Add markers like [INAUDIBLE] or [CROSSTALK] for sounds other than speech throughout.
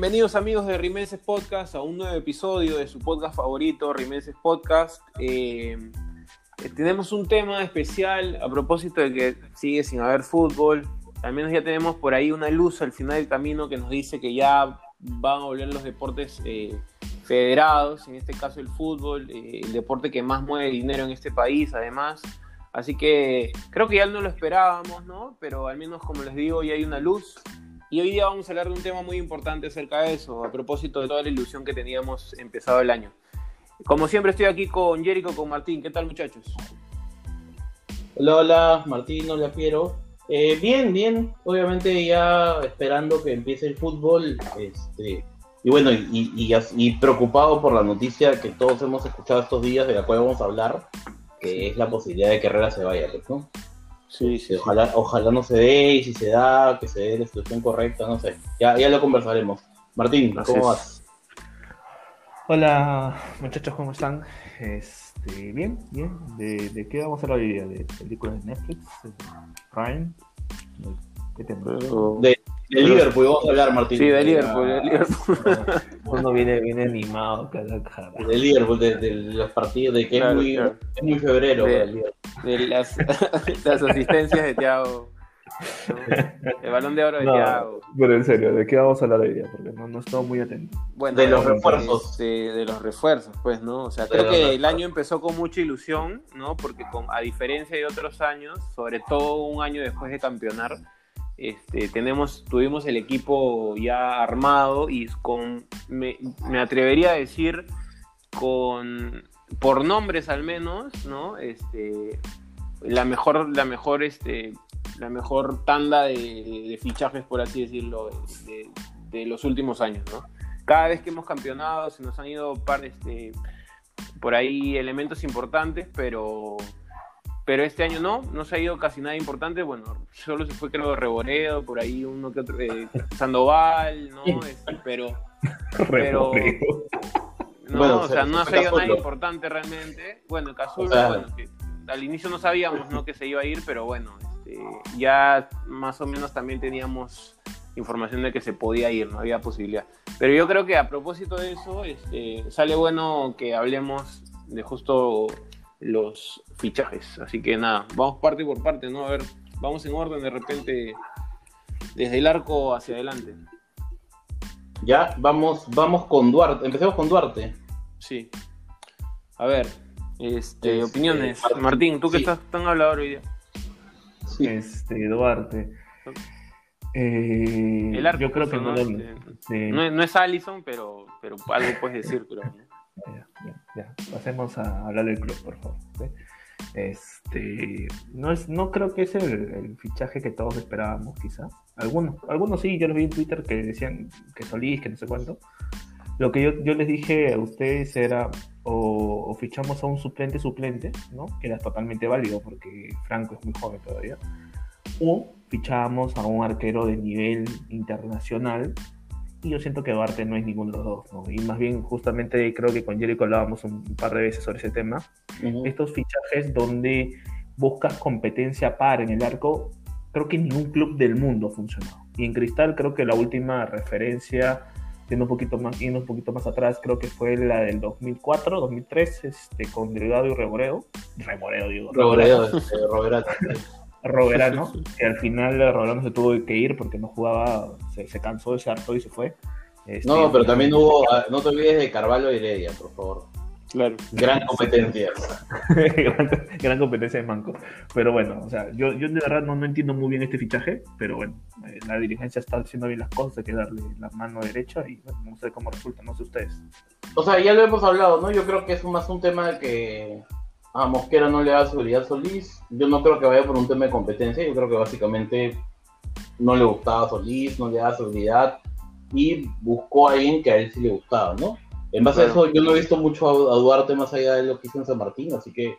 Bienvenidos amigos de Rimenses Podcast a un nuevo episodio de su podcast favorito, Rimenses Podcast. Eh, eh, tenemos un tema especial a propósito de que sigue sin haber fútbol. Al menos ya tenemos por ahí una luz al final del camino que nos dice que ya van a volver los deportes eh, federados, en este caso el fútbol, el deporte que más mueve dinero en este país además. Así que creo que ya no lo esperábamos, ¿no? Pero al menos como les digo, ya hay una luz. Y hoy día vamos a hablar de un tema muy importante acerca de eso, a propósito de toda la ilusión que teníamos empezado el año. Como siempre estoy aquí con Jericho, con Martín. ¿Qué tal muchachos? Hola, hola, Martín, hola Piero. Eh, bien, bien, obviamente ya esperando que empiece el fútbol, este, y bueno, y, y, preocupado por la noticia que todos hemos escuchado estos días, de la cual vamos a hablar, que es la posibilidad de que Herrera se vaya, ¿no? Sí, sí, ojalá, ojalá no se dé, y si se da, que se dé la situación correcta, no sé. Ya, ya lo conversaremos. Martín, ¿cómo vas? Hola muchachos, ¿cómo están? Este, bien, bien. ¿De, ¿De, qué vamos a hablar hoy día? ¿De películas de Netflix? ¿De Prime? ¿Qué tema? De, de Liverpool vamos a hablar, Martín. Sí, de Liverpool, de Liverpool. [LAUGHS] Uno viene, viene animado cada cara. De Liverpool, de, los partidos, de que es, muy, es muy febrero. De, de las, [LAUGHS] las, asistencias de Thiago. El balón de oro de Thiago. Pero en serio, ¿de qué vamos a hablar hoy día? Porque no, no estado muy atento. Bueno, de los refuerzos. De, de, los refuerzos, pues, ¿no? O sea, creo que el año empezó con mucha ilusión, ¿no? Porque con, a diferencia de otros años, sobre todo un año después de campeonar, este, tenemos, tuvimos el equipo ya armado y con, me, atrevería a decir, con, por nombres al menos, ¿no? Este, la mejor, la mejor, este, la mejor tanda de, fichajes, por así decirlo, de, los últimos años, ¿no? Cada vez que hemos campeonado se nos han ido par, este, por ahí elementos importantes, pero pero este año no, no se ha ido casi nada importante. Bueno, solo se fue, creo, Reboredo, por ahí uno que otro, eh, Sandoval, ¿no? Este, pero. [LAUGHS] pero no, o sea, no se ha ido nada importante realmente. Bueno, Casulo, bueno, que al inicio no sabíamos, ¿no? Que se iba a ir, pero bueno, este, ya más o menos también teníamos información de que se podía ir, no había posibilidad. Pero yo creo que a propósito de eso, este, sale bueno que hablemos de justo los fichajes. Así que nada, vamos parte por parte, ¿no? A ver, vamos en orden de repente desde el arco hacia adelante. Ya, vamos, vamos con Duarte. Empecemos con Duarte. Sí. A ver, este, opiniones. Martín, tú que estás tan hablador hoy día. Este, Duarte. Eh, el arco, yo creo que no, no, no, es Allison, pero, pero algo puedes decir, creo. [LAUGHS] ya, Pasemos a hablar del club, por favor. Este, no, es, no creo que es el, fichaje que todos esperábamos, quizá. Algunos, algunos sí, yo los vi en Twitter que decían que Solís, que no sé cuánto. Lo que yo, yo les dije a ustedes era o, fichamos a un suplente suplente, ¿no? Que era totalmente válido porque Franco es muy joven todavía. O fichábamos a un arquero de nivel internacional y yo siento que Duarte no es ninguno de los dos, ¿no? Y más bien, justamente creo que con Jericho hablábamos un par de veces sobre ese tema. Estos fichajes donde buscas competencia par en el arco, creo que ningún club del mundo ha funcionado. Y en Cristal creo que la última referencia, yendo un poquito más, yendo un poquito más atrás, creo que fue la del 2004, 2003, este, con Delgado y Reboreo. Reboreo, digo. Reboreo, [LAUGHS] este, Roberano, [LAUGHS] que al final Roberano se tuvo que ir porque no jugaba, se, cansó de ese harto y se fue. Este, no, pero también hubo, ah, no te olvides de Carvalho y Heredia, por favor. Claro. Gran competencia. [LAUGHS] gran, competencia de Manco. Pero bueno, o sea, yo, yo de verdad no, no entiendo muy bien este fichaje, pero bueno, eh, la dirigencia está haciendo bien las cosas, hay que darle la mano derecha y no sé cómo resulta, no sé ustedes. O sea, ya lo hemos hablado, ¿no? Yo creo que es más un tema de que a Mosquera no le da seguridad a Solís. Yo no creo que vaya por un tema de competencia. Yo creo que básicamente no le gustaba a Solís, no le da seguridad y buscó a alguien que a él sí le gustaba, ¿no? En base a eso, yo no he visto mucho a, Duarte más allá de lo que hizo en San Martín, así que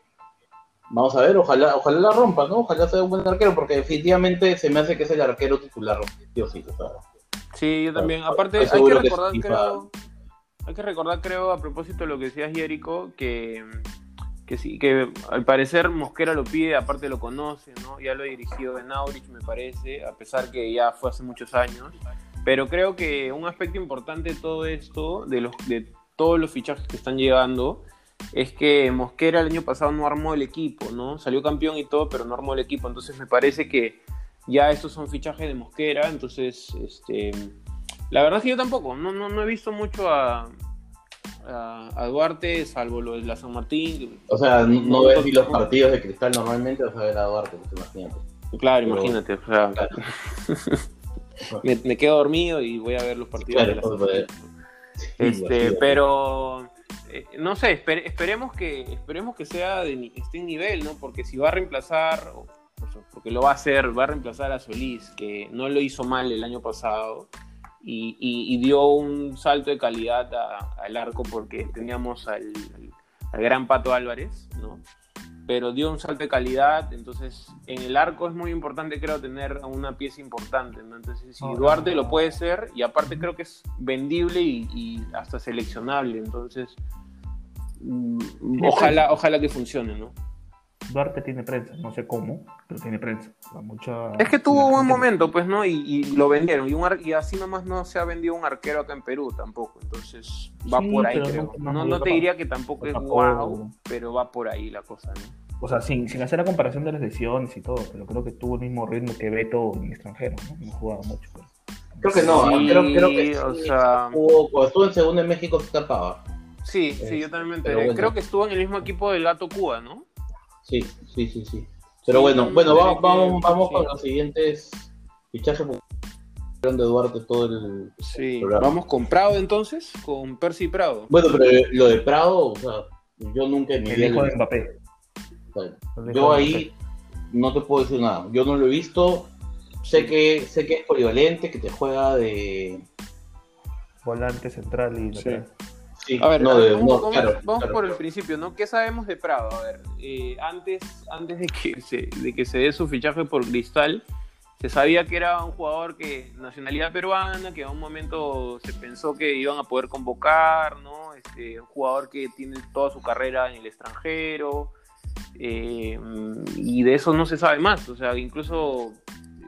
vamos a ver, ojalá, ojalá la rompa, ¿no? Ojalá sea un buen arquero, porque definitivamente se me hace que es el arquero titular, tío, sí, Sí, yo también. Aparte, hay que recordar, creo, hay que recordar, creo, a propósito de lo que decías, Jerico, que que sí, que al parecer Mosquera lo pide, aparte lo conoce, ¿no? Ya lo ha dirigido en Aurich, me parece, a pesar que ya fue hace muchos años. Pero creo que un aspecto importante de todo esto, de, los, de todos los fichajes que están llegando, es que Mosquera el año pasado no armó el equipo, ¿no? Salió campeón y todo, pero no armó el equipo. Entonces me parece que ya estos son fichajes de Mosquera. Entonces, este, la verdad es que yo tampoco, no, no, no he visto mucho a, a, Duarte, salvo lo de la San Martín. O sea, no, ves ni los partidos de cristal normalmente, vas a ver a Duarte, pues imagínate. Claro, imagínate, o sea, [LAUGHS] me, quedo dormido y voy a ver los partidos de la San Martín. Este, pero eh, no sé, esperemos que esperemos que sea de esté en nivel, ¿no? Porque si va a reemplazar, porque lo va a hacer, va a reemplazar a Solís, que no lo hizo mal el año pasado y, dio un salto de calidad al arco porque teníamos al, gran Pato Álvarez, ¿no? Pero dio un salto de calidad, entonces en el arco es muy importante creo tener una pieza importante, ¿no? Entonces si Duarte lo puede ser y aparte creo que es vendible y, hasta seleccionable, entonces mm, ojalá, ojalá que funcione, ¿no? Duarte tiene prensa, no sé cómo, pero tiene prensa. Mucha, es que tuvo un buen momento, pues, ¿no? Y, lo vendieron. Y, un y así nomás no se ha vendido un arquero acá en Perú tampoco. Entonces va por ahí, creo. No, no, te diría que tampoco es guau, pero va por ahí la cosa, ¿no? O sea, sin, sin hacer la comparación de las lesiones y todo, pero creo que tuvo el mismo ritmo que Beto en extranjero, ¿no? No jugaba mucho. Pero... Creo que no, creo, creo, que o sea... cuando estuvo en segundo en México se escapaba. Sí, sí, yo también me enteré. Creo que estuvo en el mismo equipo del Gato Cuba, ¿no? Sí, sí, sí, sí. Pero bueno, bueno, vamos, vamos, vamos con los siguientes fichajes de Duarte todo el. Sí, vamos con Prado entonces, con Percy Prado. Bueno, pero lo de Prado, o sea, yo nunca en mi El hijo de Mbappé. yo ahí no te puedo decir nada. Yo no lo he visto. Sé que, sé que es polivalente, que te juega de. Volante central y a ver, vamos, por el principio, ¿no? ¿Qué sabemos de Prado? A ver, eh, antes, antes de, que se, de que se dé su fichaje por Cristal, se sabía que era un jugador que nacionalidad peruana, que a un momento se pensó que iban a poder convocar, ¿no? Este, un jugador que tiene toda su carrera en el extranjero, eh, y de eso no se sabe más, o sea, incluso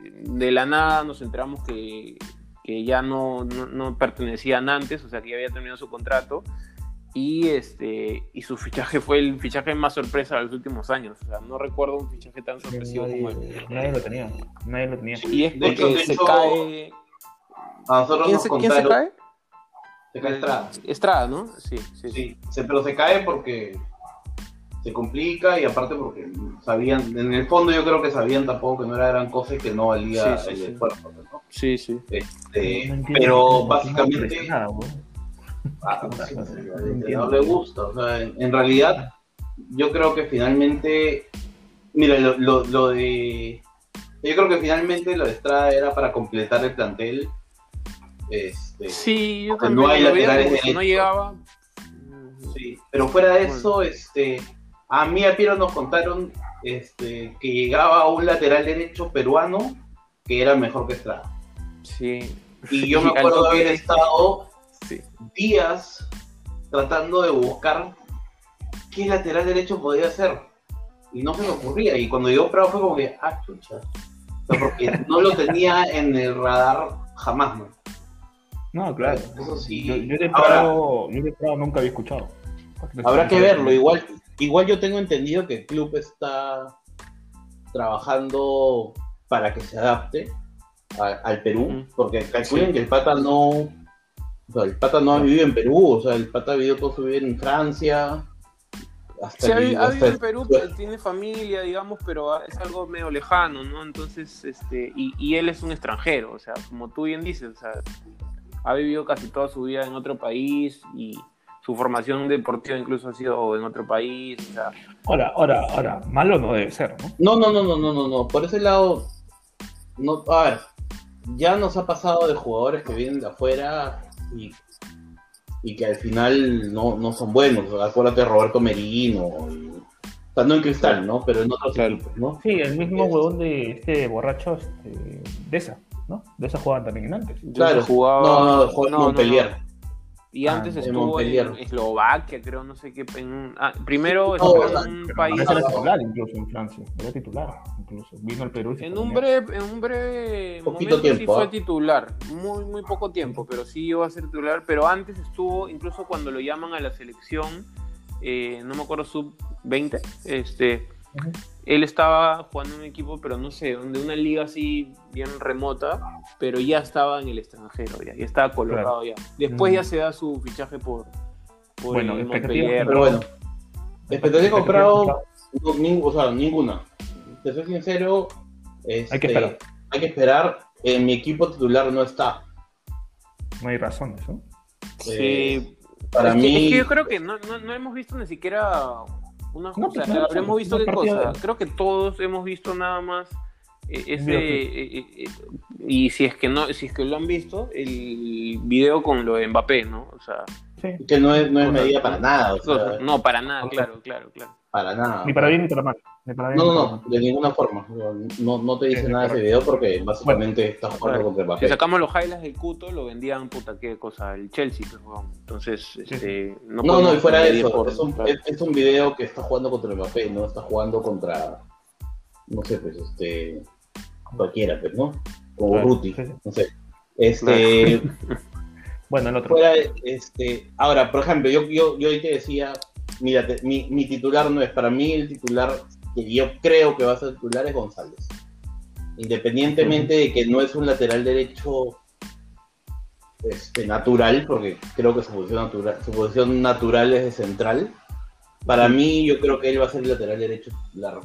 de la nada nos enteramos que que ya no, no, pertenecían antes, o sea que ya había terminado su contrato. Y, este, y su fichaje fue el fichaje más sorpresa de los últimos años. O sea, no recuerdo un fichaje tan sorpresivo como él. Nadie lo tenía. Nadie lo tenía. Y es porque se cae. ¿Quién, se, ¿Quién, se, cae? Se cae Estrada. Estrada, ¿no? Sí, sí. sí. pero se cae porque se complica y aparte porque sabían, en el fondo yo creo que sabían tampoco que no era gran cosa y que no valía el esfuerzo. ¿no? Sí, sí. Este, pero básicamente ah, [LAUGHS] no, le gusta. O sea, en, realidad yo creo que finalmente, mira, lo, lo, de... Yo creo que finalmente lo de Estrada era para completar el plantel. Este, sí, yo también no hay laterales no llegaba. Sí, pero fuera de eso, este a mí a Piero nos contaron este, que llegaba un lateral derecho peruano que era mejor que Estrada. Sí. Y yo me [LAUGHS] acuerdo de haber estado días tratando de buscar qué lateral derecho podía ser. Y no se me ocurría. Y cuando llegó Prado fue como que, ah, chucha. porque [LAUGHS] no lo tenía en el radar jamás, ¿no? No, claro. Eso sí. Yo, de Prado, nunca había escuchado. Habrá que verlo. Igual Igual yo tengo entendido que el club está trabajando para que se adapte al Perú, porque calculen que el pata no, o sea, el pata no ha vivido en Perú, o sea, el pata ha vivido todo su vida en Francia. Hasta sí, ha, vivido en Perú, tiene familia, digamos, pero es algo medio lejano, ¿no? Entonces, este, y, y él es un extranjero, o sea, como tú bien dices, o sea, ha vivido casi toda su vida en otro país y su formación deportiva incluso ha sido en otro país. O sea. Ahora, ahora, ahora, malo no debe ser, ¿no? No, no, no, no, no, no, no. Por ese lado, no, a ver, ya nos ha pasado de jugadores que vienen de afuera y, y que al final no, no son buenos. Acuérdate de Roberto Merino. o sea, no en cristal, ¿no? Pero en otros equipos, ¿no? Sí, el mismo huevón de este borracho este, de esa, ¿no? De esa jugaban también antes. Claro, jugaba. No, no, no, no, no, Y Ah, antes estuvo Montpellier. en Eslovaquia, creo, no sé qué. en- ah, primero estuvo no, en un país. Era titular incluso en Francia. Era titular incluso. Vino al Perú En fue un breve, en un breve Poquito momento sí tiempo, fue ¿ah? titular, muy muy poco tiempo, pero sí iba a ser titular, pero antes estuvo, incluso cuando lo llaman a la selección, eh, no me acuerdo, sub 20, este, Él estaba jugando en un equipo, pero no sé, de una liga así bien remota, pero ya estaba en el extranjero, ya, ya estaba colocado ya. Después Mm. ya se da su fichaje por, por Bueno, el Montpellier. Pero bueno, expectativa comprado, no, o sea, ninguna. Te soy sincero, este, Hay que esperar. hay que esperar. En mi equipo titular no está. No hay razones, ¿no? Sí, Para es, que, mí, es que yo creo que no, no, no hemos visto ni siquiera una No, o sea, no, habremos visto qué cosa. de- Creo que todos hemos visto nada más eh, ese video eh, eh, y si es que no, si es que lo han visto, el video con lo de Mbappé, ¿no? O sea, Sí. que no es, no es medida para nada. O sea, no para nada, claro, claro, claro. para nada. Ni para bien ni para mal. No, no, no, de ninguna forma. No, no te dice Sí, nada ese video porque básicamente está jugando Claro. contra Si Mbappé. sacamos los highlights del Cuto, lo vendían puta qué cosa, el Chelsea, pues, weón. Entonces, este, no, No, no, y fuera de eso, por- es un, claro. es, es un video que está jugando contra Mbappé, no está jugando contra, no sé, pues, este, cualquiera, pues, ¿no? O Claro, Ruti, no sé. Este, [LAUGHS] Bueno, el otro. fuera, de- este, ahora, por ejemplo, yo, yo, yo ahí te decía, mira, te- mi, mi titular no es, para mí el titular que yo creo que va a ser titular es González. Independientemente de que no es un lateral derecho este, natural, porque creo que su posición natural, su posición natural es de central. Para mí, yo creo que él va a ser el lateral derecho titular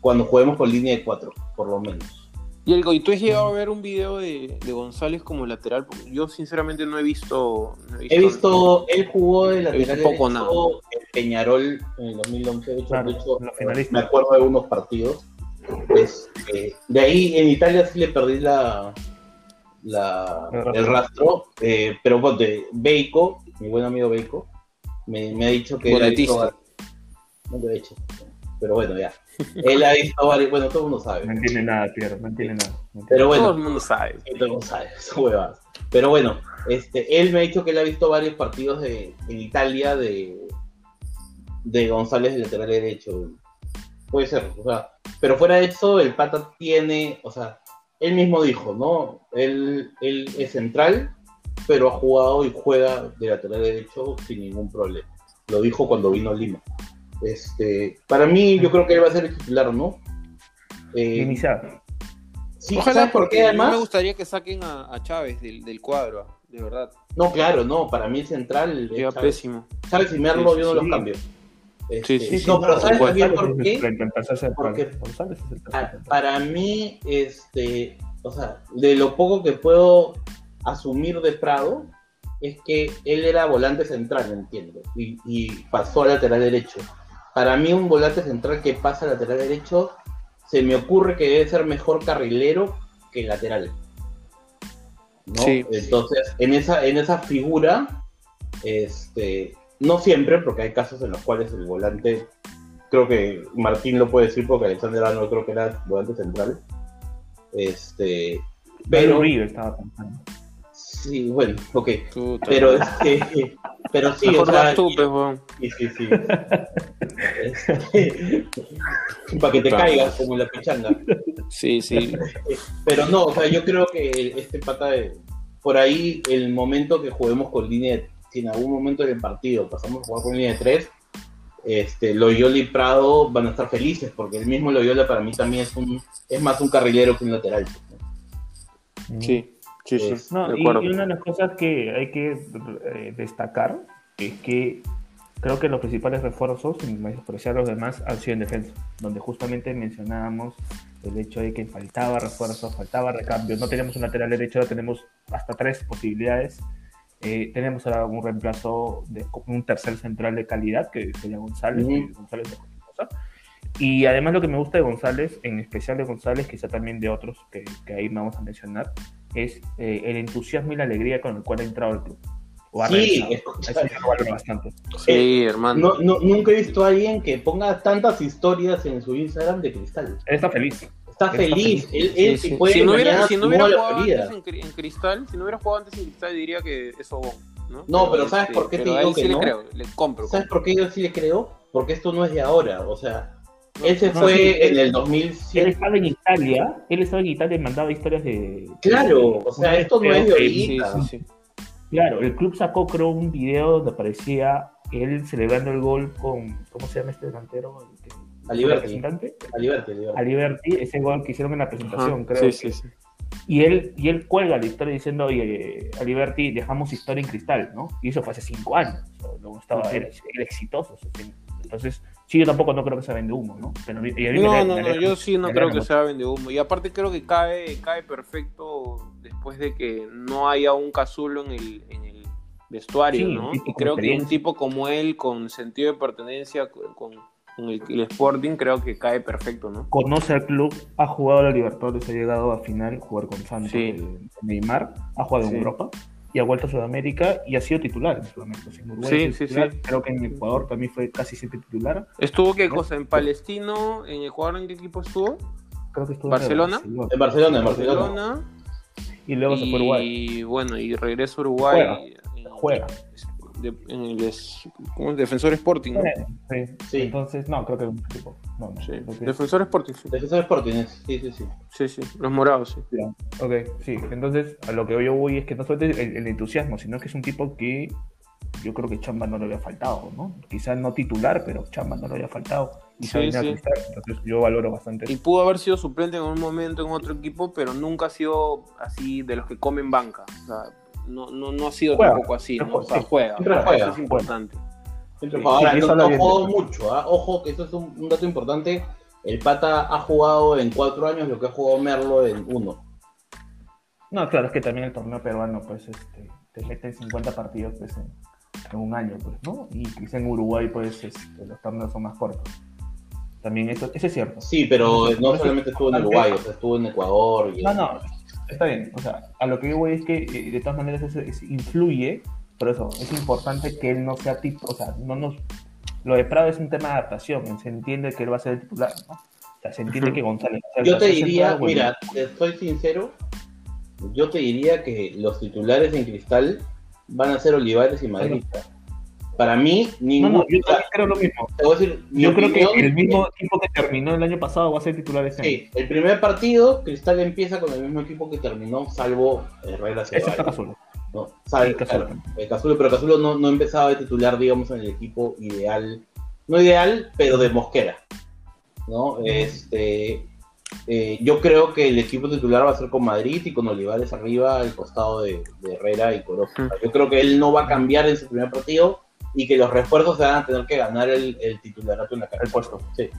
cuando juguemos con línea de cuatro, por lo menos. Y el ¿y tú has llegado a ver un video de, de González como lateral? Porque yo sinceramente no he visto. no He visto, él jugó de lateral poco, derecho en Peñarol en el 2011, de hecho, Claro, de hecho, los finalistas. me acuerdo de unos partidos. Este, de ahí en Italia sí le perdí la, la- El rastro. el rastro, eh, pero ponte, Beico, mi buen amigo Beico, me, me ha dicho que él ha visto Bonatista. no lo he hecho, pero bueno, ya. Él ha visto varios, bueno, todo el mundo sabe. No entiende nada, Pierre. No entiende nada. No Pero Todo bueno, el mundo sabe. Todo el mundo sabe, [LAUGHS] son. Pero bueno, este, él me ha dicho que él ha visto varios partidos de, en Italia de, de González de lateral derecho. Puede ser, o sea, pero fuera de eso, el pata tiene, o sea, él mismo dijo, ¿no? Él, él es central, pero ha jugado y juega de lateral derecho sin ningún problema. Lo dijo cuando vino a Lima. Este, para mí, yo creo que él va a ser el titular, ¿no? Eh, Iniciar. sí, Ojalá, ¿sabes por porque además? me gustaría que saquen a, a Chávez del, del cuadro, de verdad. No, claro, no, para mí el central Lleva Chávez. pésimo. Chávez y Merlo Sí, yo no sí. los cambio. Sí, Este, sí, sí, no, pero ¿sabes también por qué? Porque-. Para mí, este, o sea, de lo poco que puedo asumir de Prado, es que él era volante central, entiendo, y, y pasó a lateral derecho. Para mí, un volante central que pasa lateral derecho, se me ocurre que debe ser mejor carrilero que lateral. ¿no? Sí. Entonces, en esa, en esa figura, este, no siempre, porque hay casos en los cuales el volante, creo que Martín lo puede decir porque Alexander Arnold creo que era volante central. Este, Pero pero Uribe estaba pensando. sí, bueno, ok. Puta. Pero este, pero sí, Mejor o sea, tú, weón. sí, sí, sí. Este, [LAUGHS] para que te caigas como la pichanga. Sí, sí. [LAUGHS] Pero no, o sea, yo creo que este pata, de- por ahí, el momento que juguemos con línea de, si en algún momento del partido pasamos a jugar con línea de tres, este, Loyola y Prado van a estar felices, porque el mismo Loyola para mí también es un, es más un carrilero que un lateral. Sí, sí, sí. No, de y, y una de las cosas que hay que eh, destacar es que creo que los principales refuerzos, sin menospreciar los demás, han sido en defensa, donde justamente mencionábamos el hecho de que faltaba refuerzos, faltaba recambio, no tenemos un lateral derecho, ahora tenemos hasta tres posibilidades. Eh, tenemos ahora un reemplazo de un tercer central de calidad, que sería González, Ujú. y González de cosa. Y además lo que me gusta de González, en especial de González, quizá también de otros que, que ahí vamos a mencionar, es eh, el entusiasmo y la alegría con el cual ha entrado al club. O ha Sí, Eso valoro bastante. Sí, hermano. no, no- nunca he visto a alguien que ponga tantas historias en su Instagram de cristal. Él está feliz. Está Está feliz, él, Sí, él sí. puede Si no hubiera, si no hubiera jugado antes en, en Cristal, si no hubiera jugado antes en Cristal, diría que es Obón. ¿no? No, pero ¿sabes por qué te pero digo que sí no? le creo, le compro. ¿Sabes por qué yo sí le creo? Porque esto no es de ahora, o sea, él se No, fue sí, en él- el Él 2007. estaba en Italia, él estaba en Italia y mandaba historias de... Claro, o sea, esto no es de que- Sí, ahorita. sí, sí. Claro, el club sacó creo un video donde aparecía él celebrando el gol con, ¿cómo se llama este delantero? El que- A Liberty. representante? A Liberty, a Liberty. A Liberty, ese gol que hicieron en la presentación, Ajá, creo. Sí, sí, sí. Y él, y él cuelga la historia diciendo, oye, a Liberty dejamos historia en cristal, ¿no? Y eso fue hace cinco años. o sea, no estaba, era, era exitoso. o sea, entonces, sí, yo tampoco no creo que se vende humo, ¿no? Pero, y a mí me No, no, me no, yo sí no creo que sea vende humo. Y aparte creo que cae, cae perfecto después de que no haya un casulo en el, en el vestuario, Sí, ¿no? Y creo que un tipo como él, con sentido de pertenencia con, con el, el Sporting, creo que cae perfecto, ¿no? conoce al club, ha jugado a la Libertadores, ha llegado a final, jugar con Santos, Sí. Neymar, ha jugado Sí. en Europa y ha vuelto a Sudamérica y ha sido titular en Sudamérica. En Uruguay Sí, sí, titular, sí. Creo que en Ecuador también fue casi siempre titular. Estuvo qué ¿No? cosa en Palestino, en Ecuador, ¿en qué equipo estuvo? Creo que estuvo ¿Barcelona? en En Barcelona, en Barcelona. Barcelona. Y luego se fue a Uruguay. Y bueno, y regresa a Uruguay. en- Juega. De- en el es- ¿cómo es? Defensor Sporting, ¿no? Sí. Sí. Entonces, no, creo que un equipo. No, no, Sí. creo que- Defensor Sporting, sí. Defensor Sporting, sí, sí, sí. Sí, sí. Los morados, sí. Ok, sí. Entonces, a lo que yo voy es que no solamente el, el entusiasmo, sino que es un tipo que yo creo que Chamba no le había faltado, ¿no? Quizás no titular, pero Chamba no le había faltado. Y sí. Cristal, entonces yo valoro bastante. Y pudo haber sido suplente en un momento en otro equipo, pero nunca ha sido así de los que comen banca. O sea, no, no, no ha sido Juega. tampoco así, ¿no? O sea, Sí. juega. Siempre Eso juega. es importante. Ahora, no, no de- mucho, ¿ah? ojo que eso es un, un dato importante. El Pata ha jugado en cuatro años lo que ha jugado Merlo en uno. No, claro, es que también el torneo peruano, pues, este, te meten 50 partidos pues, en, en un año, pues, ¿no? Y quizá en Uruguay, pues, este, los torneos son más cortos. También eso, eso es cierto. Sí, pero no solamente estuvo en Uruguay, o sea, estuvo en Ecuador. Y No, no, está bien. O sea, a lo que yo voy es que eh, de todas maneras eso, es- influye, por eso es importante que él no sea tipo, o sea, no nos... Lo de Prado es un tema de adaptación, se entiende que él va a ser el titular, ¿no? O sea, se entiende que González... va a ser el Yo te diría, central, mira, te soy sincero, yo te diría que los titulares en Cristal van a ser Olivares y Madrid. Para mí, No, ninguno. no, yo también creo lo mismo. te voy a decir, mi Yo creo que el mismo equipo que terminó el año pasado va a ser titular este año. Sí, el primer partido, Cristal empieza con el mismo equipo que terminó, salvo Herrera Eso está casual. ¿no? Salvo, claro, eh, Casulo, pero Casulo no, no empezaba de titular, digamos, en el equipo ideal. No ideal, pero de Mosquera. ¿no? Este, eh, yo creo que el equipo titular va a ser con Madrid y con Olivares arriba al costado de, de Herrera y Corozo. Yo creo que él no va a cambiar en su primer partido y que los refuerzos se van a tener que ganar el, el titularato en la cancha. El puesto. Sí.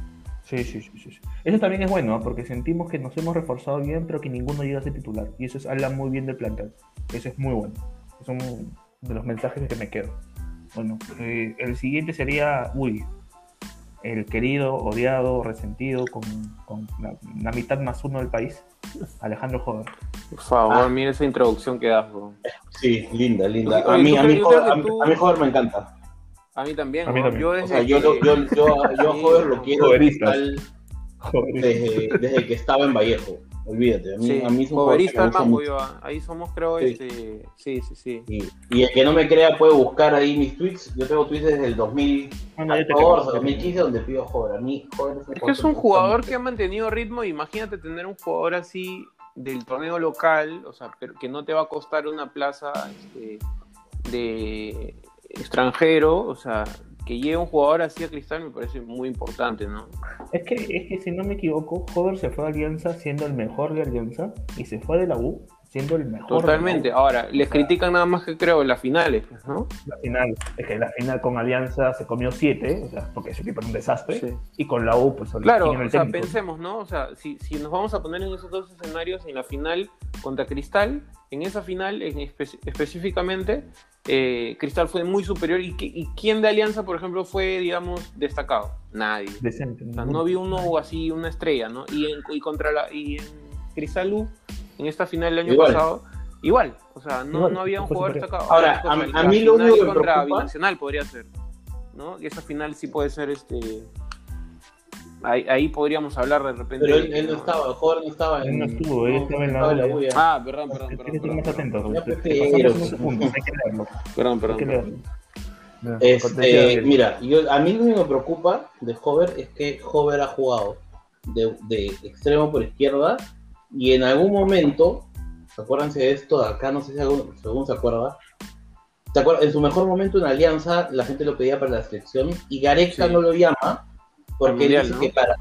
Sí, sí, sí, sí. Eso también es bueno, ¿no? porque sentimos que nos hemos reforzado bien, pero que ninguno llega a ser titular. Y eso es, habla muy bien del plantel. Eso es muy bueno. Es un de los mensajes que me quedo. Bueno, eh, el siguiente sería, uy, el querido, odiado, resentido, con, con la, la mitad más uno del país, Alejandro Joder. Por favor, Ah. mira esa introducción que das, bro. Sí, linda, linda. A mí, a mí, Joder, a mí, a mí Joder me encanta. A mí también, A mí ¿no? también. Yo O desde sea, yo, que- yo, yo, [LAUGHS] yo a Joder lo quiero Joderistas. tal desde, desde que estaba en Vallejo. Olvídate, a mí, Sí, a mí es un al yo, ah. ahí somos, creo, Sí. este... Sí, sí, sí. Y, y el que no me crea puede buscar ahí mis tweets. Yo tengo tweets desde el 2014, No, no, yo te creo. 2015, donde pido Joder. A mí, Joder es que es un jugador que ha mantenido ritmo. Imagínate tener un jugador así del torneo local, o sea, pero que no te va a costar una plaza este, de extranjero, o sea, que llegue un jugador así a Cristal me parece muy importante, ¿no? Es que, es que si no me equivoco, Joder se fue a Alianza siendo el mejor de Alianza y se fue de la U siendo el mejor. Totalmente. Ahora, les critican nada más que creo en las finales, pues, ¿no? La final, es que la final con Alianza se comió siete, o sea, porque ese equipo era un desastre, Sí. y con la U, pues Claro, el o sea, pensemos, ¿no? O sea, si, si nos vamos a poner en esos dos escenarios, en la final contra Cristal, en esa final en espe- específicamente, eh, Cristal fue muy superior. ¿Y, qui- ¿Y quién de Alianza, por ejemplo, fue, digamos, destacado? Nadie. Decente. O sea, no vi uno así, una estrella, ¿no? Y, en, y contra la y en Cristal U, en esta final del año Igual. pasado, igual. O sea, no, Igual, no había un jugador destacado. Ahora, a- a mí lo único que me contra preocupa- Binacional podría ser, ¿no? Y esa final sí puede ser este Ahí, podríamos hablar de repente. Pero él, no estaba, el joven no estaba en. Él no estuvo, él estaba en la, la Ah, perdón, perdón, perdón. Hay que más atento. Perdón, perdón. Este, mira, yo, a mí lo que me preocupa de Hover es que Hover ha jugado de, de extremo por izquierda y en algún momento, acuérdense de esto acá, no sé si alguno, se acuerda, en su mejor momento en Alianza la gente lo pedía para la selección y Gareca no lo llama porque él dice que para,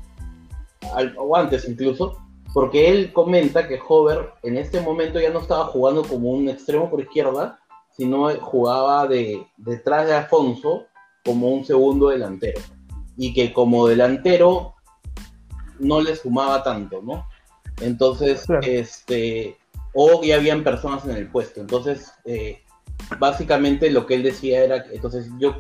o antes incluso, porque él comenta que Hover en este momento ya no estaba jugando como un extremo por izquierda, sino jugaba de, detrás de Afonso como un segundo delantero. Y que como delantero no le sumaba tanto, ¿no? Entonces, este, o ya habían personas en el puesto. Entonces, eh, básicamente lo que él decía era, entonces yo,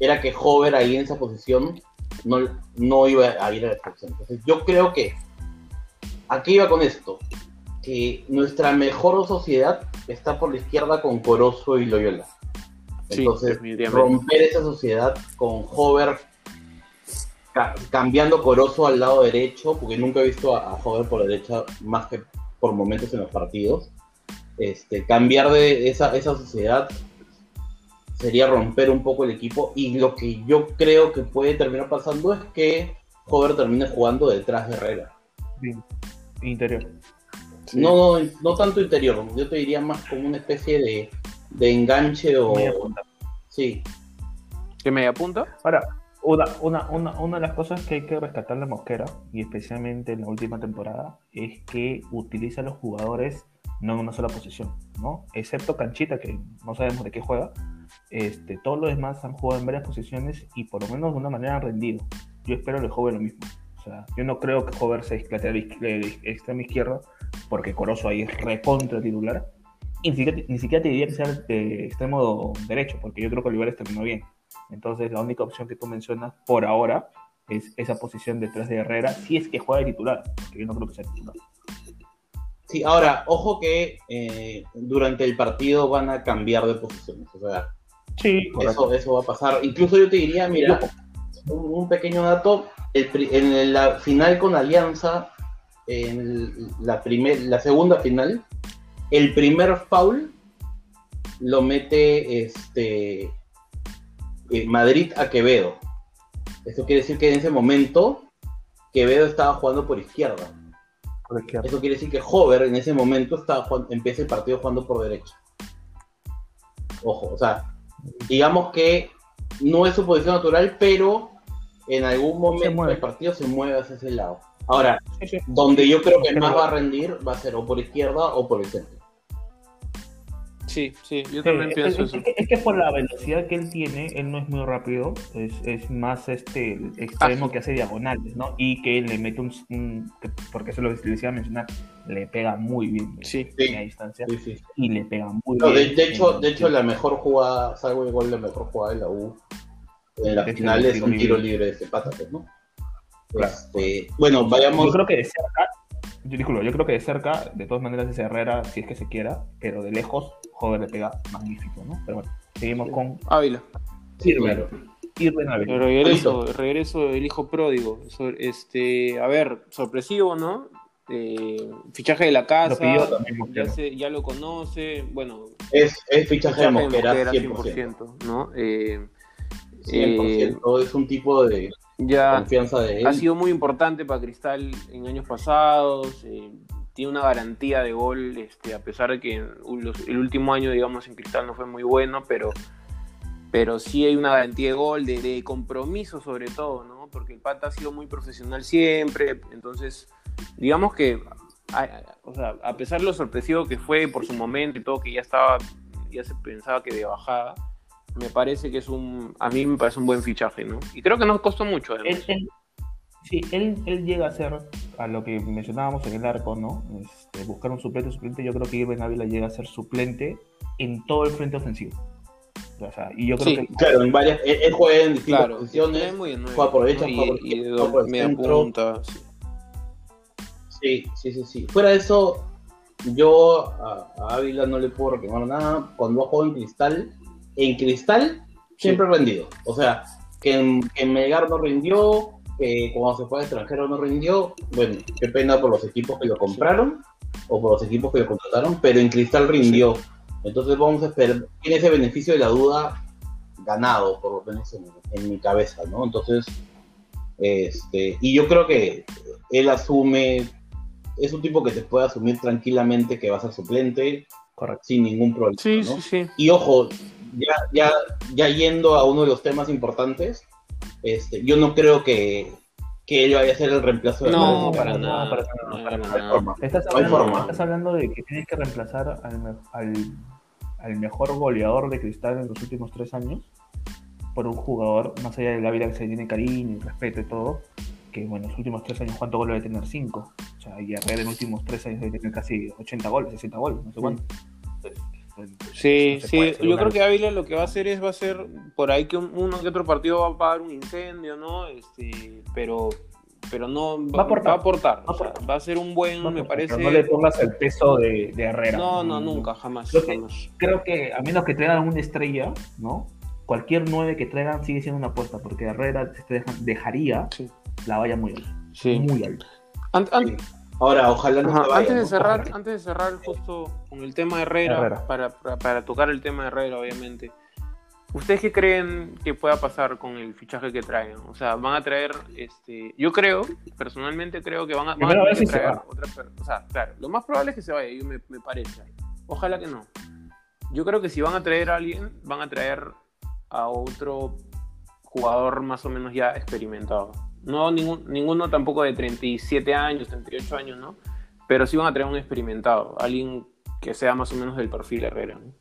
era que Hover ahí en esa posición no, no iba a ir a la selección. Entonces, yo creo que, aquí iba con esto, que nuestra mejor sociedad está por la izquierda con Corozo y Loyola. Entonces, romper esa sociedad con Hover cambiando Corozo al lado derecho, porque nunca he visto a, Hover por derecha más que por momentos en los partidos. Este, cambiar de esa, esa sociedad sería romper un poco el equipo y lo que yo creo que puede terminar pasando es que Hover termine jugando detrás de Herrera. Interior. No, no, tanto interior, yo te diría más como una especie de, de enganche o... Sí. ¿Que me apunta? Ahora, una, una, una, una, de las cosas que hay que rescatar de Mosquera, y especialmente en la última temporada, es que utiliza a los jugadores no en una sola posición, ¿no? Excepto Canchita, que no sabemos de qué juega, este, todos los demás han jugado en varias posiciones y por lo menos de una manera han rendido. Yo espero que joven lo mismo. O sea, yo no creo que Hover sea extremo izquierdo, porque Corozo ahí es recontra titular. Y ni siquiera, te diría que sea de extremo derecho, porque yo creo que Olivares terminó bien. Entonces, la única opción que tú mencionas por ahora es esa posición detrás de Herrera, si es que juega de titular, porque yo no creo que sea titular. Sí, ahora, ojo que eh, durante el partido van a cambiar de posiciones. O sea, sí, eso, eso va a pasar. Incluso yo te diría, mira, un, pequeño dato, en la final con Alianza, en la, primer, la segunda final, el primer foul lo mete este Madrid a Quevedo. Eso quiere decir que en ese momento Quevedo estaba jugando por izquierda. Eso quiere decir que Hover en ese momento estaba empieza el partido jugando por derecha. Ojo, o sea, digamos que no es su posición natural, pero en algún momento el partido se mueve hacia ese lado. Ahora, donde yo creo que más va a rendir va a ser o por izquierda o por el centro. Sí, sí, yo también pienso es, eso. Es que, por la velocidad que él tiene, él no es muy rápido, es, es más este extremo que hace diagonales, ¿no? Y que le mete un, porque eso lo decía mencionar, le pega muy bien sí, a distancia y le pega muy bien. De, de hecho, de hecho la mejor jugada, salvo el gol, la mejor jugada de la U en la final es un tiro libre de Zapata, ¿no? Este, bueno, vayamos. Yo creo que de cerca, yo, yo creo que de cerca, de todas maneras, es Herrera, si es que se quiera, pero de lejos, joder, le pega magnífico, ¿no? Pero bueno, seguimos con. Ávila. Sí, claro. El regreso, el regreso del hijo pródigo. Este, a ver, sorpresivo, ¿no? Eh, fichaje de la casa, ya, ya, lo conoce, bueno. Es, es fichaje, de Mosquera, 100%, 100%, ¿no? Eh, 100%, es un tipo de confianza de él. Ha sido muy importante para Cristal en años pasados, eh, tiene una garantía de gol, este, a pesar de que el último año, digamos, en Cristal no fue muy bueno, pero, pero sí hay una garantía de gol, de, compromiso sobre todo, ¿no? Porque el Pata ha sido muy profesional siempre, entonces, digamos que, o sea, a pesar de lo sorpresivo que fue por su momento y todo, que ya estaba, ya se pensaba que de bajada, me parece que es un, a mí me parece un buen fichaje, ¿no? Y creo que nos costó mucho, además. sí, él, él, llega a ser, a lo que mencionábamos en el arco, ¿no? Este, buscar un suplente, suplente, yo creo que Irving Ávila llega a ser suplente en todo el frente ofensivo. O sea, y yo creo que... Claro, en varias, él, juega en distintas posiciones, juega por derecha, juega por, y, juega por Punta, sí. sí. sí, sí, sí, Fuera de eso, yo a, Ávila no le puedo reclamar nada. Cuando ha jugado en Cristal, en Cristal siempre ha rendido. O sea, que en, Melgar no rindió, que cuando se fue al extranjero no rindió. Bueno, qué pena por los equipos que lo compraron o por los equipos que lo contrataron, pero en Cristal rindió. Entonces vamos a esperar, tiene ese beneficio de la duda ganado, por lo menos en, mi cabeza, ¿no? Entonces, este, y yo creo que él asume, es un tipo que te puede asumir tranquilamente que va a ser suplente, sin ningún problema. Sí, sí, sí. Y ojo, ya, ya, ya yendo a uno de los temas importantes, este, yo no creo que, que él vaya a ser el reemplazo de No, para nada, para nada. Estás, hablando, estás hablando de que tienes que reemplazar al, al, al, mejor goleador de Cristal en los últimos tres años por un jugador, más allá de la vida que se tiene cariño y respeto y todo, que bueno, en los últimos tres años, ¿cuántos goles debe tener? Cinco. O sea, y Herrera en los últimos tres años debe tener casi 80 goles, 60 goles, no sé cuánto. Sí, sí, yo creo que Ávila lo que va a hacer es, va a ser por ahí que uno que otro partido va a pagar un incendio, ¿no? Este, pero pero no va, a aportar, va, a ser un buen, me parece. no le pongas el peso de, Herrera. No, no, nunca, jamás. Creo, Que, a menos que traigan una estrella, ¿no? Cualquier nueve que traigan sigue siendo una apuesta, porque Herrera dejaría la valla muy alta. Muy alta. Ahora, ojalá no antes de cerrar, antes de cerrar justo con el tema de Herrera, Para, para, tocar el tema de Herrera, obviamente. ¿Ustedes qué creen que pueda pasar con el fichaje que traigan? O sea, van a traer, este, yo creo, personalmente creo que van a, van a traer otra, o sea, claro, lo más probable es que se vaya, yo me, me parece. Ojalá que no. Yo creo que si van a traer a alguien, van a traer a otro jugador más o menos ya experimentado. No ningún, ninguno tampoco de 37 años, 38 años, ¿no? Pero sí van a traer un experimentado, alguien que sea más o menos del perfil Herrera. ¿no?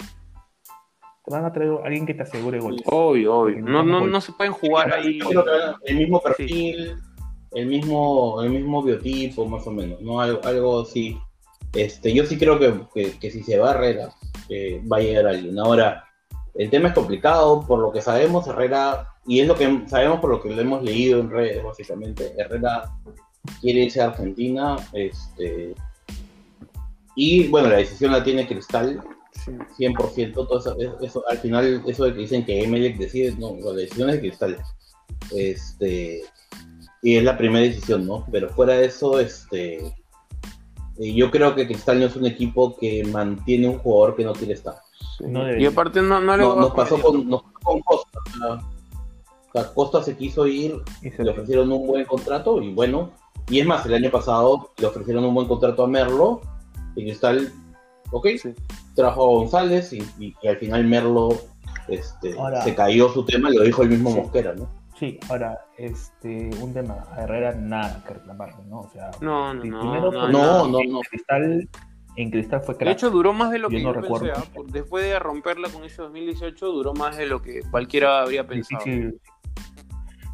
Van a traer a alguien que te asegure goles. Obvio, obvio. No, no, no se pueden jugar ahí. El mismo perfil, el, mismo, el mismo biotipo, más o menos, ¿no? Algo, algo así. Este, yo sí creo que, que, si se va Herrera, eh, va a llegar alguien. Ahora, el tema es complicado, por lo que sabemos, Herrera y es lo que sabemos por lo que lo hemos leído en redes, básicamente. Herrera quiere irse a Argentina. Este, y bueno, la decisión la tiene Cristal, 100%. Todo eso, al final, eso de que dicen que Emelec decide, no, la decisión es de Cristal. Este, y es la primera decisión, ¿no? Pero fuera de eso, este, yo creo que Cristal no es un equipo que mantiene un jugador que no quiere estar. y aparte no, no le nos, pasó con, nos pasó con Costa. Costa se quiso ir, y se le ofrecieron un buen contrato y bueno, y es más, el año pasado le ofrecieron un buen contrato a Merlo y Cristal, ok, trajo a González y, al final Merlo este, se cayó su tema, lo dijo el mismo Mosquera, ¿no? Sí, ahora, este, un tema, a Herrera nada que reclamarle, ¿no? O sea, no, no, primero, no, no, no, no, Cristal, en Cristal fue crack. De hecho, duró más de lo que yo, pensé. ¿ah? Después de romperla con ese 2018, duró más de lo que cualquiera habría pensado.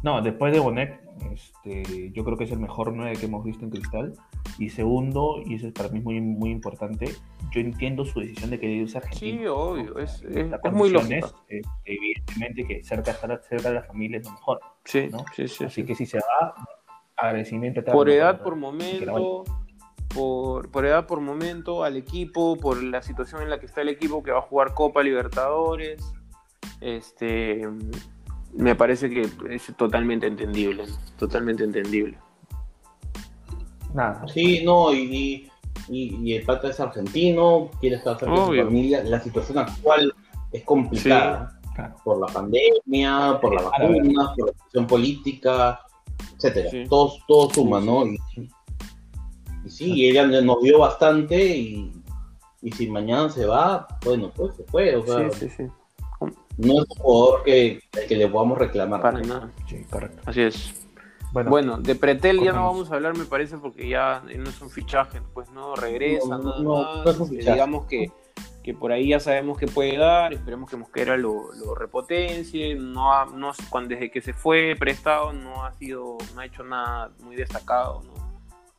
No, después de Bonet, este, yo creo que es el mejor 9 que hemos visto en Cristal. Y segundo, y eso es para mí muy, muy importante, yo entiendo su decisión de querer irse a Argentina. Sí, obvio, es, es, muy lógico. Eh, evidentemente que cerca, cerca de la familia es lo mejor. Sí, sí, sí. Así que si se va, agradecimiento. Por edad, por momento, por, por, edad, por momento, al equipo, por la situación en la que está el equipo que va a jugar Copa Libertadores. Este me parece que es totalmente entendible, totalmente entendible. Nada. Sí, no, y, y, el pata es argentino, quiere estar cerca de su familia. La situación actual es complicada por la pandemia, por la vacuna, por la situación política, etcétera. Todo, todo suma, ¿no? Y, y sí, ella nos dio bastante y, y si mañana se va, bueno, pues se fue. O sea, sí, sí, sí no es un jugador que, que le podamos reclamar. Para nada. Sí, correcto. Así es. Bueno, de Pretel ya no vamos a hablar, me parece, porque ya no es un fichaje, pues no regresa, no, nada más. digamos que, que, por ahí ya sabemos que puede dar, esperemos que Mosquera lo, lo repotencie, no, no cuando, desde que se fue prestado no ha sido, no ha hecho nada muy destacado, ¿no?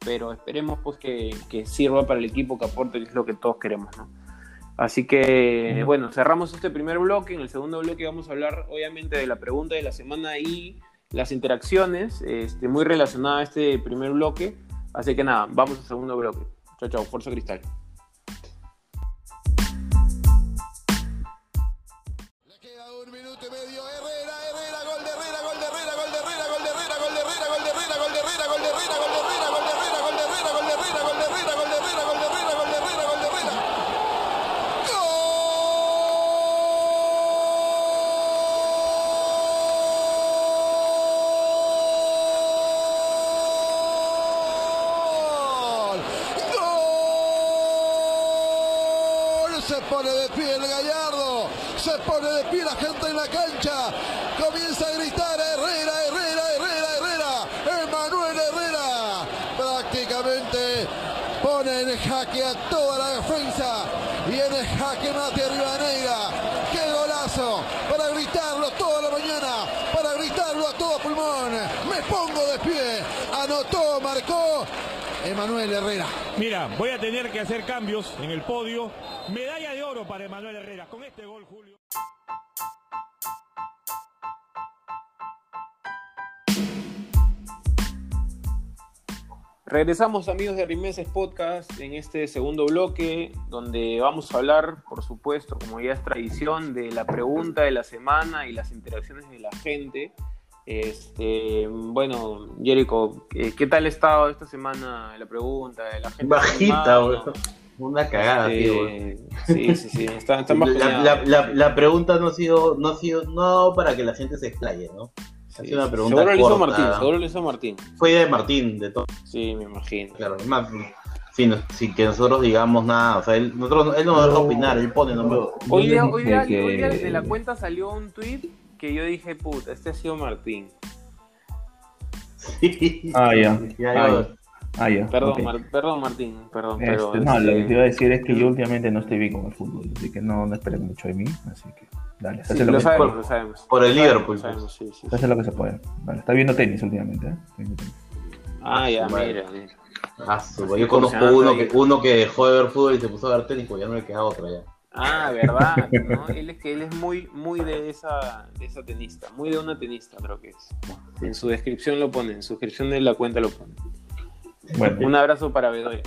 Pero esperemos pues que, que sirva para el equipo, que aporte, que es lo que todos queremos, ¿no? Así que, bueno, cerramos este primer bloque. En el segundo bloque vamos a hablar, obviamente, de la pregunta de la semana y las interacciones, este, muy relacionada a este primer bloque. Así que nada, vamos al segundo bloque. Chao, chao, Fuerza Cristal. Pone de pie la gente en la cancha, comienza a gritar Herrera, Herrera, Herrera, Herrera, Emanuel Herrera, prácticamente pone en jaque a toda la defensa. Y en el jaque mate Rivadeneira, qué golazo, para gritarlo toda la mañana, para gritarlo a todo pulmón, me pongo de pie, anotó, marcó Emanuel Herrera. Mira, voy a tener que hacer cambios en el podio. Medalla de oro para Emanuel Herrera. Con este gol, Regresamos amigos de Rimeses Podcast en este segundo bloque donde vamos a hablar, por supuesto, como ya es tradición, de la pregunta de la semana y las interacciones de la gente. Este, bueno, Jericho, ¿qué tal ha estado esta semana la pregunta de la gente? Bajita, Una cagada, este, tío. Sí, sí, sí. Está, está [LAUGHS] la, la, la, pregunta no ha sido, no ha sido, no para que la gente se explaye, ¿no? Sido una pregunta seguro lo hizo Martín, seguro lo hizo Martín. Fue de Martín, de todo. Sí, me imagino. Claro, más, sin, sin, que nosotros digamos nada, o sea, él, nosotros, él no nos deja opinar, él pone nombre. Hoy día, hoy día, hoy día de la cuenta salió un tweet que yo dije, puta, este ha sido Martín. Sí. Ah, ya. Ah, ah, ya. Perdón, perdón, Martín, perdón. Este, pero, no, lo que te iba a decir es que yo últimamente no estoy bien con el fútbol, así que no, no esperen mucho de mí, así que dale. Sí, lo, lo, sabemos, por, lo sabemos. Por el Liverpool. Sabemos, sí, sí, Hace lo que se puede. Vale, está viendo tenis últimamente, ¿eh? Tenis. Ah, ya, mira, mira. Ah, yo conozco uno que, uno que dejó de ver fútbol y se puso a ver tenis, pues ya no le queda otra ya. Ah, verdad, [LAUGHS] ¿no? él es que él es muy, muy de esa, de esa tenista, muy de una tenista creo que es. En su descripción lo pone, en su descripción de la cuenta lo pone. Bueno. Un abrazo para Bedoya.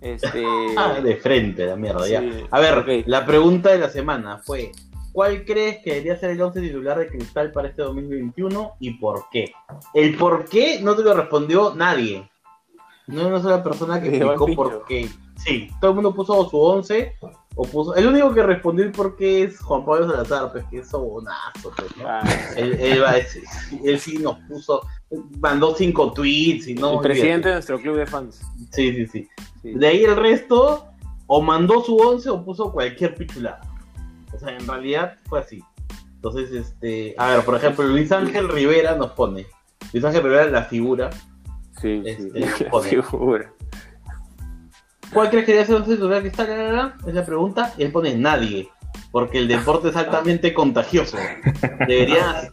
Este... [LAUGHS] Ah, de frente, la mierda, ya. A ver, la pregunta de la semana fue, ¿cuál crees que debería ser el 11 titular de Cristal para este 2021 y por qué? El por qué no te lo respondió nadie. No hay una sola persona que explicó por qué. Sí, todo el mundo puso su 11 el único que respondió el por qué es Juan Pablo Salazar, pues que es sobonazo, pues, ah. él, sí nos puso, mandó cinco tweets y no. El presidente de nuestro club de fans. Sí, sí, sí, De ahí el resto, o mandó su once o puso cualquier pichulada. O sea, en realidad fue así. Entonces, este, a ver, por ejemplo, Luis Ángel Rivera nos pone. Luis Ángel Rivera la figura. Sí, este, la [LAUGHS] figura. ¿Cuál crees que debe ser un titular que está? Es la pregunta. Y él pone nadie. Porque el deporte es altamente contagioso. Debería.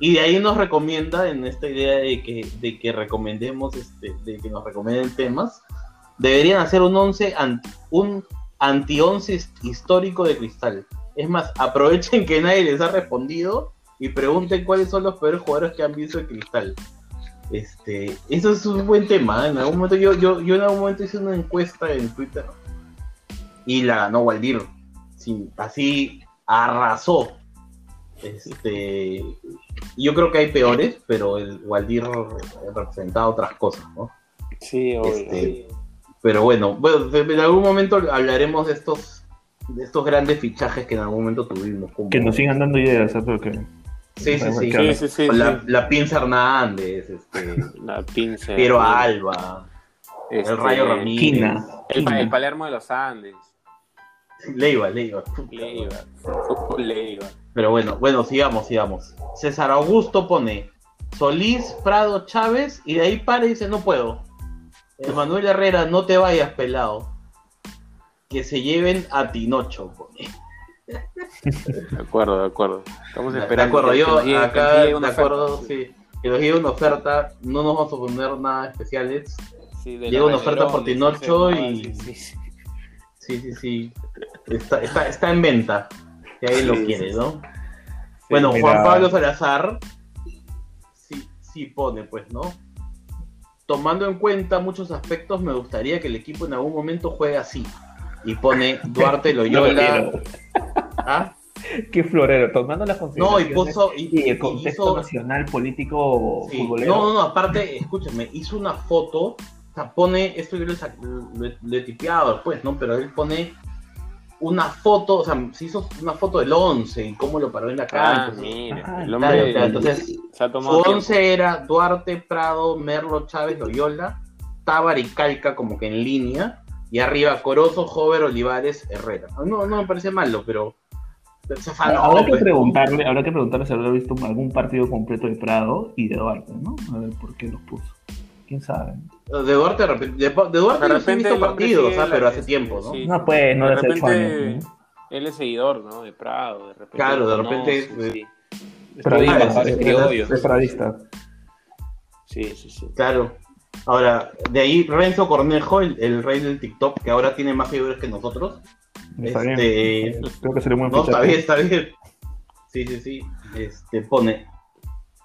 Y de ahí nos recomienda en esta idea de que, de que recomendemos, este, de que nos recomienden temas. Deberían hacer un 11 un anti 11 histórico de cristal. Es más, aprovechen que nadie les ha respondido y pregunten cuáles son los peores jugadores que han visto en cristal. Este, eso es un buen tema. ¿eh? En algún momento yo, yo, yo en algún momento hice una encuesta en Twitter y la ganó Waldir. así arrasó. Este, yo creo que hay peores, pero el Waldir representado otras cosas, ¿no? Sí, este, pero bueno, bueno, en algún momento hablaremos de estos, de estos grandes fichajes que en algún momento tuvimos. Que nos sigan dando ideas, ¿eh? Porque Sí, sí, sí. sí, la, la, Pinza Hernández, este, [LAUGHS] la Pinza. Piero Alba, este, el Rayo Ramírez. El, Palermo de los Andes. Leiva, Leiva. Leiva. Leiva. Pero bueno, bueno, sigamos, sigamos. César Augusto pone Solís, Prado, Chávez, y de ahí para y dice, no puedo. Emanuel Herrera, no te vayas, pelado. Que se lleven a Tinocho, pone. De acuerdo, de acuerdo. Estamos esperando. De acuerdo, yo acá, de acuerdo, sí. Que nos llegue una oferta, no nos vamos a poner nada especiales. Llega una oferta por Tinocho y. Sí, sí, sí. Está, está, está en venta. Si alguien lo quiere, ¿no? bueno, Juan Pablo Salazar sí, sí pone, pues, ¿no? Tomando en cuenta muchos aspectos, me gustaría que el equipo en algún momento juegue así y pone [LAUGHS] Duarte Loyola. ¿Ah? Qué florero, tomando las No, y puso. Y, el contexto nacional, político, futbolero. No, no, no, aparte, escúchame, hizo una foto, o sea, pone, esto yo lo, he tipeado después, ¿no? Pero él pone una foto, o sea, se hizo una foto del 11 y cómo lo paró en la cara. Ah, mira, el hombre entonces, su 11 era Duarte, Prado, Merlo, Chávez, Loyola, Tábar y Calca como que en línea Y arriba Corozo, Jover, Olivares, Herrera. No, no me parece malo, pero. habrá que pues. preguntarle, habrá que preguntarle si habrá visto algún partido completo de Prado y de Duarte, ¿no? A ver por qué los puso. ¿Quién sabe? De Duarte, de repente, de, de Duarte De sí he repente visto partidos, ah, pero hace tiempo, ¿no? sí. No, pues, no de de hace ocho repente años. ¿no? él es seguidor, ¿no? De Prado, de repente. Claro, de repente es- sí. Pero Es Ah, criollo, es- es es-. Es pradista. Sí, sí, sí. Claro. Ahora, de ahí Renzo Cornejo, el, el rey del TikTok, que ahora tiene más seguidores que nosotros. Está Este- bien. Creo que sería muy No, está bien, está bien. Sí, sí, sí. Este, pone.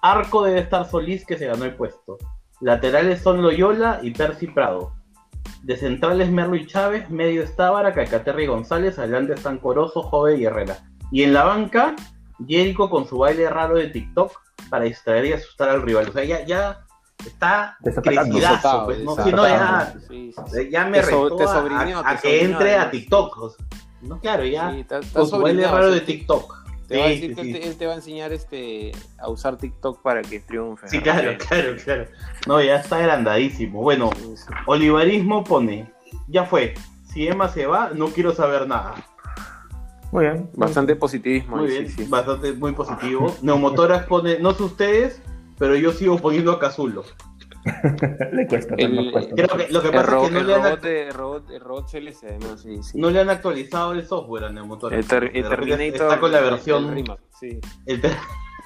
Arco debe estar Solís que se ganó el puesto. Laterales son Loyola y Percy Prado. De centrales Merlo y Chávez, medio Estábara, Calcaterra y González, adelante están Corozo, Jove y Herrera. Y en la banca, Jerico con su baile raro de TikTok para distraer y asustar al rival. O sea, ya, ya está crecidazo, Desatado, pues, ¿no? ya, Sí, sí, sí. ya me Te so- retó te a- que entre a. TikTok. o sea, no, claro, ya Sí, está- sobrineado, raro de TikTok. Te va a Sí, decir sí, que sí. él te- va a enseñar este a usar TikTok para que triunfe. Sí, ¿no? claro, claro, claro. No, ya está agrandadísimo. Bueno, Sí, sí. Olivarismo pone, ya fue. Si Emma se va, no quiero saber nada. Muy bien. Bastante positivismo. Muy bien, sí, sí. bastante, muy positivo. Neumotoras pone, no sé ustedes, pero yo sigo poniendo a Cazulo. [LAUGHS] le cuesta, El- le cuesta. Creo que lo que El, pasa ro- es que no el le, han, robot, de- el robot, el robot CLS, además, sí, sí. no le han actualizado el software a Neumotoras. el, ter- el Terminator. Está con la el- versión... el sí. el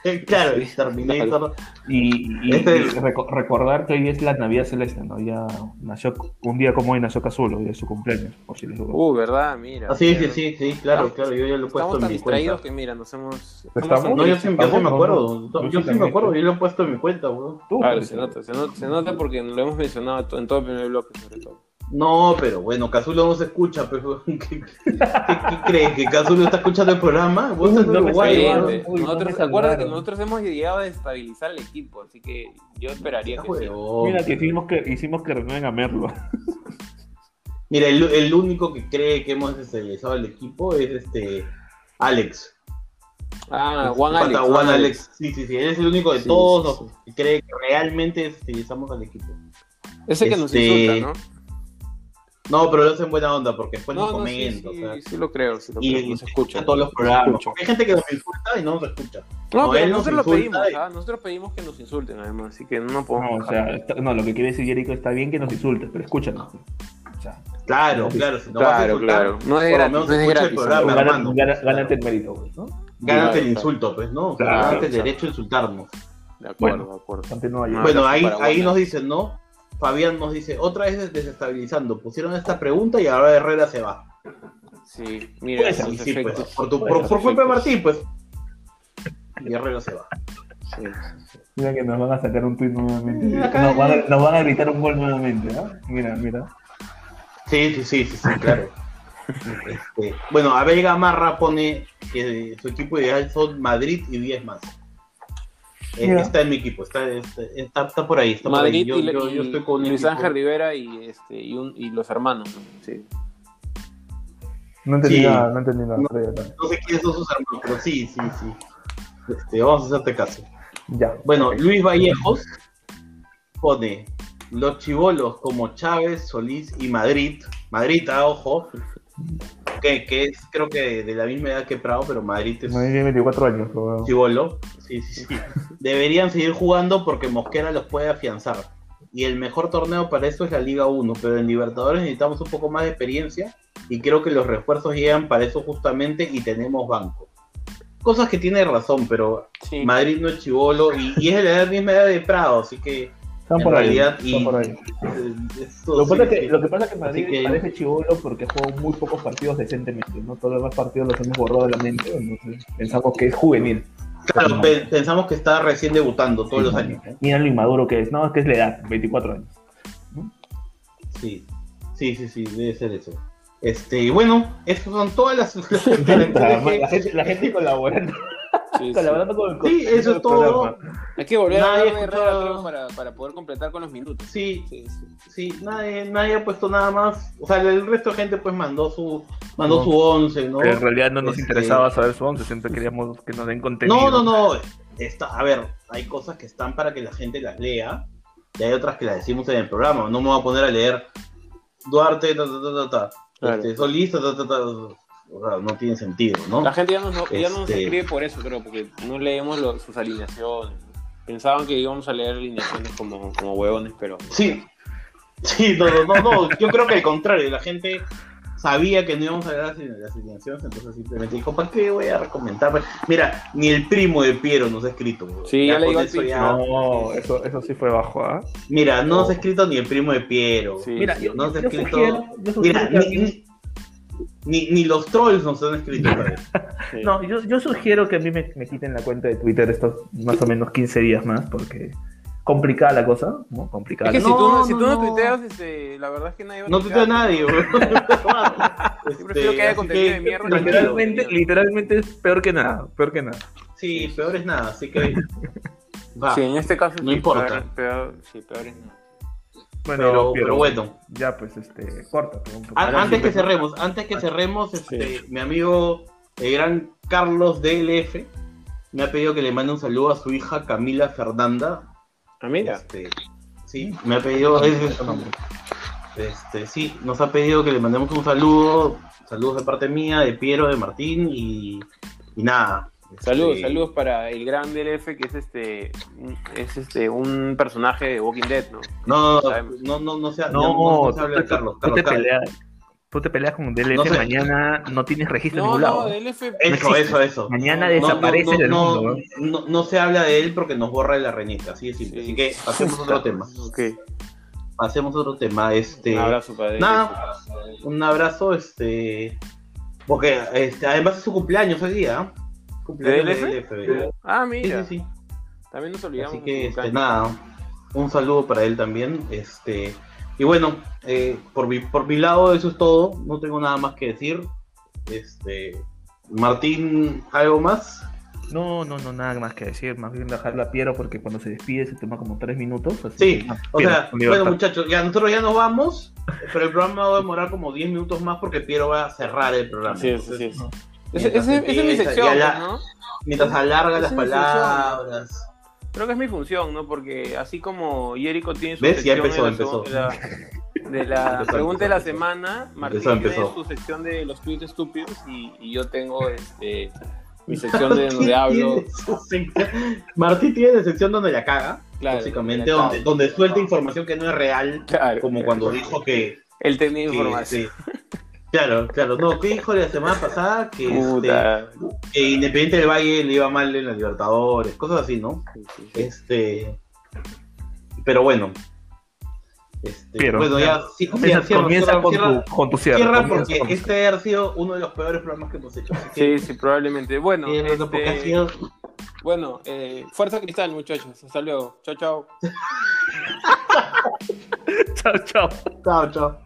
[LAUGHS] claro, el Sí, Terminator. Y, y- Este- y reco- recordar que hoy es la Navidad Celeste, ¿no? Ya nació, un día como hoy nació Cazulo, y es su cumpleaños, por si les duda. Uh, ¿verdad? Mira. Ah, sí, sí, mira. sí, sí, claro, claro, yo ya lo he puesto Estamos en tan mi distraídos cuenta. que, mira, nos hemos. Estamos- No, yo sí, yo sí me acuerdo. Yo, Yo sí me acuerdo, yo lo he puesto en mi cuenta. Tú, Claro, se nota, se nota, se nota porque lo hemos mencionado en todo el primer bloque, sobre todo. No, pero bueno, Cazulo no se escucha, pero [LAUGHS] ¿qué, qué, qué crees? ¿Que Cazulo está escuchando el programa? Vos estás No Uruguay, nosotros, acuérdate que nosotros hemos llegado a desestabilizar el equipo, así que yo esperaría que sí. Mira, que hicimos que, hicimos que renueven a Merlo. [LAUGHS] Mira, el, el único que cree que hemos desestabilizado al equipo es este Alex. Ah, Juan Falta Alex. Juan Alex. Sí, sí, sí, él es el único de Sí, todos sí, los que cree que realmente desestabilizamos al equipo. Ese que nos Este, insulta, ¿no? No, pero lo hace en buena onda porque después No, nos no, sí, sí, o sea, sí lo creo, sí lo y, creo, y nos escucha. a todos los programas. Hay gente que nos insulta y no nos escucha. No, No, pero él nos nosotros lo insulta pedimos, y- ¿ah? Nosotros pedimos que nos insulten, además, así que no podemos. No, o sea, está- no, lo que quiere decir Jericho está bien que nos insultes, pero escúchanos. O sea, Claro, claro, si no Claro, insultar, claro. No es gratis, no es escucha el gratis. programa, gana- hermano. gana- gánate el mérito, pues, ¿no? Gánate Claro, el insulto, pues, ¿no? O sea, Claro, gánate el derecho a insultarnos. De acuerdo, Bueno. de acuerdo. Bueno, ahí, ahí nos dicen, ¿no? Fabián nos dice, otra vez desestabilizando. Pusieron esta pregunta y ahora Herrera se va. Sí, mira, sí, pues, por, tu, Puede por, ser, por culpa de. Martín, pues. Y Herrera se va. Sí. Mira que nos van a sacar un tweet nuevamente. Nos van, a, nos van a gritar un gol nuevamente, ¿ah? Mira, mira. Sí, sí, sí, sí, sí, claro. Este, bueno, Abel Gamarra pone que su equipo ideal son Madrid y 10 más. Eh, está en mi equipo, está, está, por ahí. Está por ahí. Madrid Yo, y, yo- yo y estoy con Luis Ángel Rivera y, este, y, un, y los hermanos, ¿no? Sí. No entendí Sí. nada, no entendí nada. No. No sé quiénes son sus hermanos, pero sí, sí, sí. Este, vamos a hacerte caso. Ya. Bueno, Luis Vallejos pone los chivolos como Chávez, Solís y Madrid. Madrid, ah, ojo. Que, que es creo que de, de la misma edad que Prado, pero Madrid es tiene 24 años, pero... chivolo. Sí, sí, sí. Deberían seguir jugando porque Mosquera los puede afianzar. Y el mejor torneo para eso es la Liga 1, pero en Libertadores necesitamos un poco más de experiencia y creo que los refuerzos llegan para eso justamente y tenemos banco. Cosas que tiene razón, pero Sí. Madrid no es chivolo y, y es de la misma edad de Prado, así que Están en por ahí. Están por ahí. Lo, que pasa sí, es que, sí. lo que pasa es que Madrid que- parece chivolo porque jugó muy pocos partidos decentemente, ¿no? Todos los demás partidos los hemos borrado de la mente, entonces pensamos que es juvenil. Claro, pe- pensamos que está recién debutando todos los años. Mira lo inmaduro que es. No, es que es la edad, 24 años. Sí, sí, sí, sí, debe ser eso. Este, y bueno, esas son todas las, las [LAUGHS] la, gente, la gente [LAUGHS] colaborando, Sí, sí. con el Sí, eso es todo. programa. Hay que volver a Nadie Herrera, creo, para, para poder completar con los minutos. Sí, Sí, sí. sí, nadie, nadie ha puesto nada más. O sea, el resto de gente pues mandó su mandó No. su once, ¿no? Pero en realidad no nos Este- interesaba saber su 11, siempre queríamos que nos den contenido. No, no, no. Está, a ver, hay cosas que están para que la gente las lea y hay otras que las decimos en el programa. No me voy a poner a leer Duarte, ta, ta, ta, ta, ta. Claro. Este, Solís, ta, ta, ta, ta. O sea, no tiene sentido, ¿no? La gente ya no, no- ya no nos Este- escribe por eso, creo, porque no leemos lo- sus alineaciones. Pensaban que íbamos a leer alineaciones como, como huevones, pero. Sí, sí, no, no, no, no, yo creo que al contrario, la gente sabía que no íbamos a ver las, las alineaciones, entonces simplemente dijo, ¿para qué voy a recomendar? Mira, ni el primo de Piero nos ha escrito. Sí, ya le digo eso ya- No, eso, eso sí fue bajo, ¿ah? Mira, no nos ha escrito ni el primo de Piero. Sí. Mira, yo, no se ha escrito- sugiero, yo sugiero Mira, que ni, ni, ni- los trolls nos han escrito. ¿sabes? [LAUGHS] Sí. No, yo, yo sugiero que a mí me, me quiten la cuenta de Twitter estos más o menos 15 días más, porque complicada la cosa, ¿no? Complicada. Es que si tú, No, si tú no, no, no. tuiteas, este, la verdad es que nadie va a No tuitea nadie, weón. [LAUGHS] [LAUGHS] Yo prefiero que haya así contenido de mierda. Literalmente, literalmente es peor que nada, peor que nada. Sí, peor es nada, así que. Va. Sí, en este caso No sí, importa. Peor, peor- sí, peor es nada. Bueno, pero, Piero, pero bueno. Ya, pues, este, corta. antes que cerremos, antes que cerremos, este, mi amigo el gran Carlos DLF me ha pedido que le mande un saludo a su hija Camila Fernanda. Ah, mira. Este, sí, me ha pedido. Este, sí, nos ha pedido que le mandemos un saludo, saludos de parte mía, de Piero, de Martín y, y nada. Este, Saludos, saludos para el gran DLF que es este es este un personaje de Walking Dead, ¿no? No, no, no, no, se, No, no, no se tú, habla de tú- Carlos. tú Carlos, te Carlos. peleas, tú te peleas con DLF, No sé. mañana no tienes registro en No, ningún no, lado. DLF Eso, eso, eso. Mañana No, no, desaparece no, del no, mundo. ¿no? no, no se habla de él porque nos borra de la renita, así de simple. Sí. Así que pasemos a otro [LAUGHS] tema. Ok. Pasemos a otro tema. Este, Un abrazo para nada, un abrazo, este, porque este, además es su cumpleaños hoy día. ¿eh? Cumpleaños ¿De. Ah, Sí, mira. sí, sí. También nos olvidamos. Así que este, nada, un saludo para él también. Este, y bueno, eh, por mi, por mi lado eso es todo. No tengo nada más que decir. Este, Martín, ¿algo más? No, no, no, nada más que decir. Más bien dejarlo a Piero porque cuando se despide se toma como tres minutos. así Sí, que, ah, o Piero, sea, bueno muchachos, ya nosotros ya nos vamos, pero el programa va a demorar como 10 minutos más porque Piero va a cerrar el programa. Así es, Entonces, es. Esa es mi sección, la- ¿no? Mientras alarga las palabras. Creo que es mi función, ¿no? Porque así como Jericho tiene su ¿Ves? Ya sección empezó, de la, empezó. de la, de la [LAUGHS] Empezó, pregunta empezó, de la semana, Martín Empezó, tiene su sección de los tweets estúpidos y, y yo tengo este mi sección de donde hablo. Tiene su sección- Martín tiene sección donde la caga, Claro, básicamente, donde la donde, suelta información que no es real, Claro, como cuando dijo que... él tenía que- información. sí. [LAUGHS] Claro, claro, no, ¿qué dijo la semana pasada? Que, este, que Independiente del Valle le iba mal en la Libertadores, cosas así, ¿no? Este. Pero bueno. Este, Piero, bueno, ya. sí, Comienza, cierra, comienza cierra, con, cierra, tu, con tu cierre. cierra porque con este ha sido uno de los peores programas que hemos hecho. Sí, sí, probablemente. Bueno, ha este, sido- bueno eh, fuerza cristal, muchachos. Hasta luego. Chao, chao. [LAUGHS] Chao, chao. Chao, chao.